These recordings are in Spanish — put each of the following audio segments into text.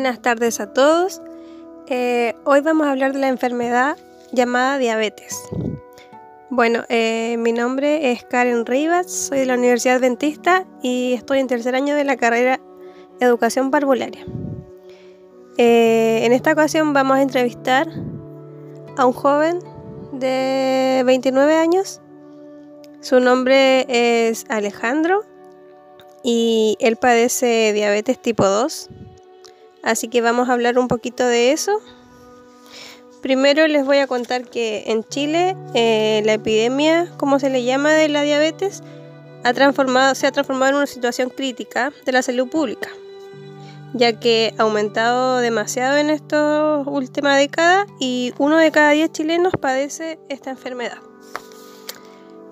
buenas tardes a todos. Eh, hoy vamos a hablar de la enfermedad llamada diabetes. Bueno, eh, mi nombre es Karen Rivas, soy de la Universidad Adventista y estoy en tercer año de la carrera Educación Parvularia. Eh, en esta ocasión vamos a entrevistar a un joven de 29 años. Su nombre es Alejandro y él padece diabetes tipo 2. Así que vamos a hablar un poquito de eso. Primero les voy a contar que en Chile eh, la epidemia, como se le llama de la diabetes, ha transformado, se ha transformado en una situación crítica de la salud pública, ya que ha aumentado demasiado en esta última década y uno de cada diez chilenos padece esta enfermedad.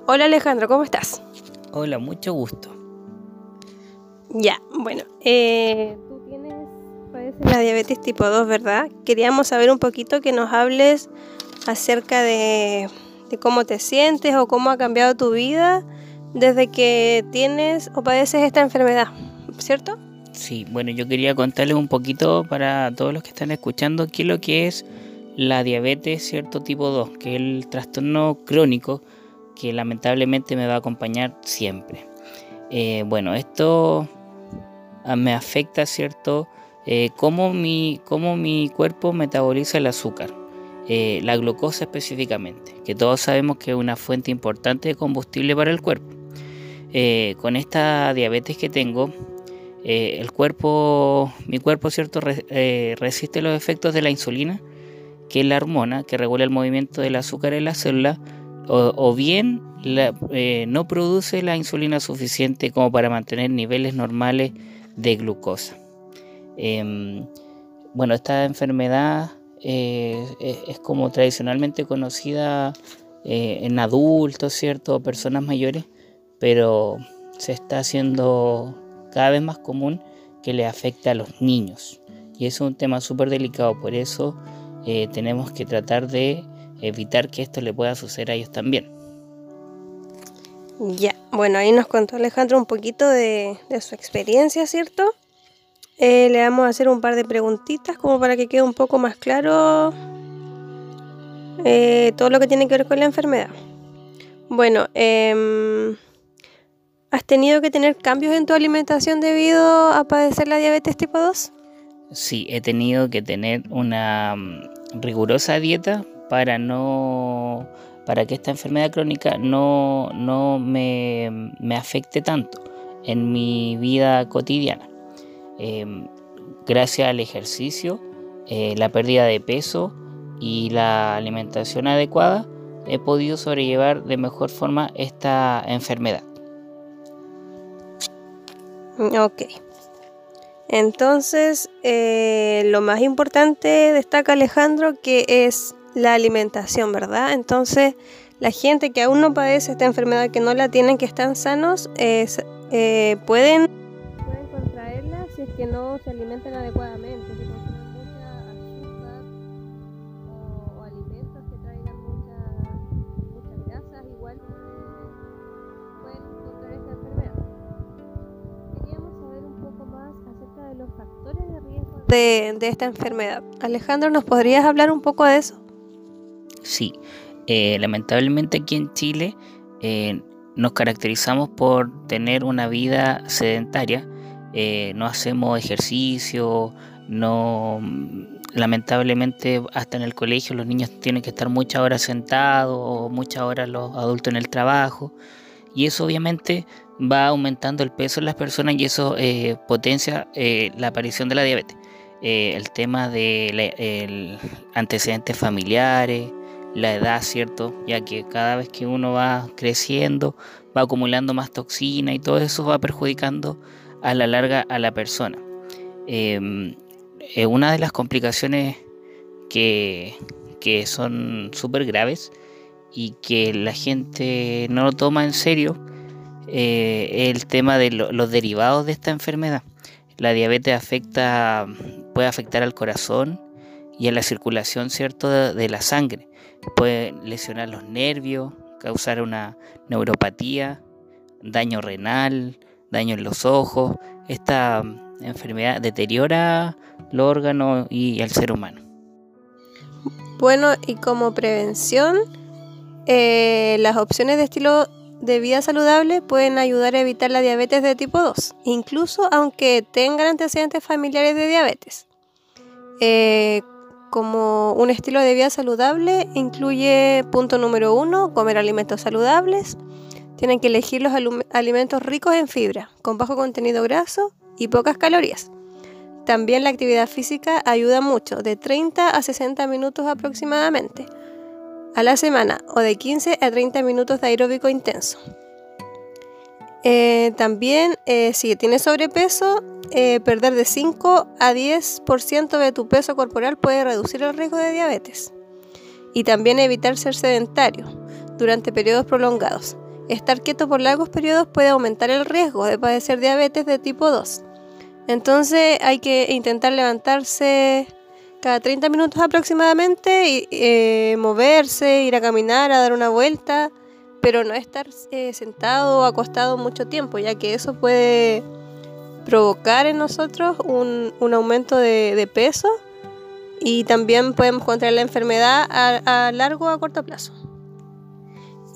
Hola Alejandro, ¿cómo estás? Hola, mucho gusto. Ya, bueno, eh, la diabetes tipo 2, ¿verdad? Queríamos saber un poquito que nos hables acerca de, cómo te sientes o cómo ha cambiado tu vida desde que tienes o padeces esta enfermedad, ¿cierto? Sí, bueno, yo quería contarles un poquito para todos los que están escuchando qué es lo que es la diabetes cierto tipo 2, que es el trastorno crónico que lamentablemente me va a acompañar siempre. Eh, bueno, esto me afecta, ¿cierto? Eh, cómo, mi, cómo mi cuerpo metaboliza el azúcar, eh, la glucosa específicamente, que todos sabemos que es una fuente importante de combustible para el cuerpo. Eh, con esta diabetes que tengo, el cuerpo, mi cuerpo, ¿cierto? resiste los efectos de la insulina, que es la hormona que regula el movimiento del azúcar en la célula, o, bien no produce la insulina suficiente como para mantener niveles normales de glucosa. Em, bueno, esta enfermedad eh, es, como tradicionalmente conocida eh, en adultos, ¿cierto? Personas mayores, pero se está haciendo cada vez más común que le afecte a los niños. Y es un tema súper delicado, por eso eh, tenemos que tratar de evitar que esto le pueda suceder a ellos también. Ya, bueno, ahí nos contó Alejandro un poquito de, su experiencia, ¿cierto? Eh, le vamos a hacer un par de preguntitas como para que quede un poco más claro eh, todo lo que tiene que ver con la enfermedad. Bueno, em, ¿has tenido que tener cambios en tu alimentación debido a padecer la diabetes tipo 2? Sí, he tenido que tener una mm, rigurosa dieta para no para que esta enfermedad crónica no, me, afecte tanto en mi vida cotidiana. Em, gracias al ejercicio, eh, la pérdida de peso y la alimentación adecuada, he podido sobrellevar de mejor forma esta enfermedad. Ok. Entonces, eh, lo más importante destaca Alejandro que es la alimentación, ¿verdad? Entonces, la gente que aún no padece esta enfermedad, que no la tienen, que están sanos, eh, pueden, que no se alimentan adecuadamente, si consumen mucha azúcar o, alimentos que traigan muchas grasas, igual pueden contraer esta enfermedad. Queríamos saber un poco más acerca de los factores de riesgo de, de esta enfermedad. Alejandro, ¿nos podrías hablar un poco de eso? Sí, eh, lamentablemente aquí en Chile eh, nos caracterizamos por tener una vida sedentaria, eh, no hacemos ejercicio, no lamentablemente hasta en el colegio los niños tienen que estar muchas horas sentados o muchas horas los adultos en el trabajo y eso obviamente va aumentando el peso en las personas y eso potencia la aparición de la diabetes. el tema de antecedentes familiares, la edad, ¿cierto? Ya que cada vez que uno va creciendo, va acumulando más toxina y todo eso va perjudicando a la larga a la persona. Em, eh, una de las complicaciones que, son súper graves y que la gente no lo toma en serio eh, es el tema de los derivados de esta enfermedad. La diabetes afecta, puede afectar al corazón y a la circulación ¿cierto? de la sangre puede lesionar los nervios, causar una neuropatía, daño renal, daño en los ojos. Esta enfermedad deteriora los órganos y el ser humano. Bueno, y como prevención, eh, las opciones de estilo de vida saludable pueden ayudar a evitar la diabetes de tipo 2, incluso aunque tengan antecedentes familiares de diabetes. Eh, como un estilo de vida saludable incluye punto número uno, comer alimentos saludables. Tienen que elegir los alimentos ricos en fibra, con bajo contenido graso y pocas calorías. También la actividad física ayuda mucho, de 30 a 60 minutos aproximadamente a la semana o de 15 a 30 minutos de aeróbico intenso. Eh, también, eh, si tienes sobrepeso, eh, perder de 5 a 10% de tu peso corporal puede reducir el riesgo de diabetes. Y también evitar ser sedentario durante periodos prolongados. Estar quieto por largos periodos puede aumentar el riesgo de padecer diabetes de tipo 2. Entonces hay que intentar levantarse cada 30 minutos aproximadamente y eh, moverse, ir a caminar, a dar una vuelta, pero no estar eh, sentado o acostado mucho tiempo, ya que eso puede provocar en nosotros un, aumento de, peso y también podemos contraer la enfermedad a, largo o a corto plazo.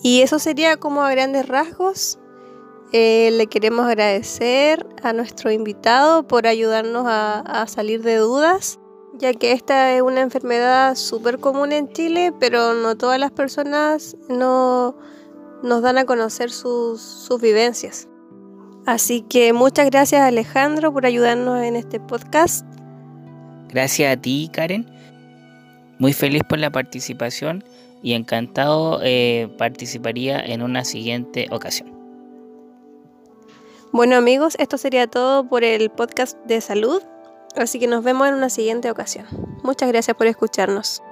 Y eso sería como a grandes rasgos eh, le queremos agradecer a nuestro invitado por ayudarnos a, salir de dudas, ya que esta es una enfermedad súper común en Chile, pero no todas las personas no, nos dan a conocer sus, sus vivencias. Así que muchas gracias Alejandro por ayudarnos en este podcast. Gracias a ti Karen. Muy feliz por la participación y encantado eh, participaría en una siguiente ocasión. Bueno amigos, esto sería todo por el podcast de salud, así que nos vemos en una siguiente ocasión. Muchas gracias por escucharnos.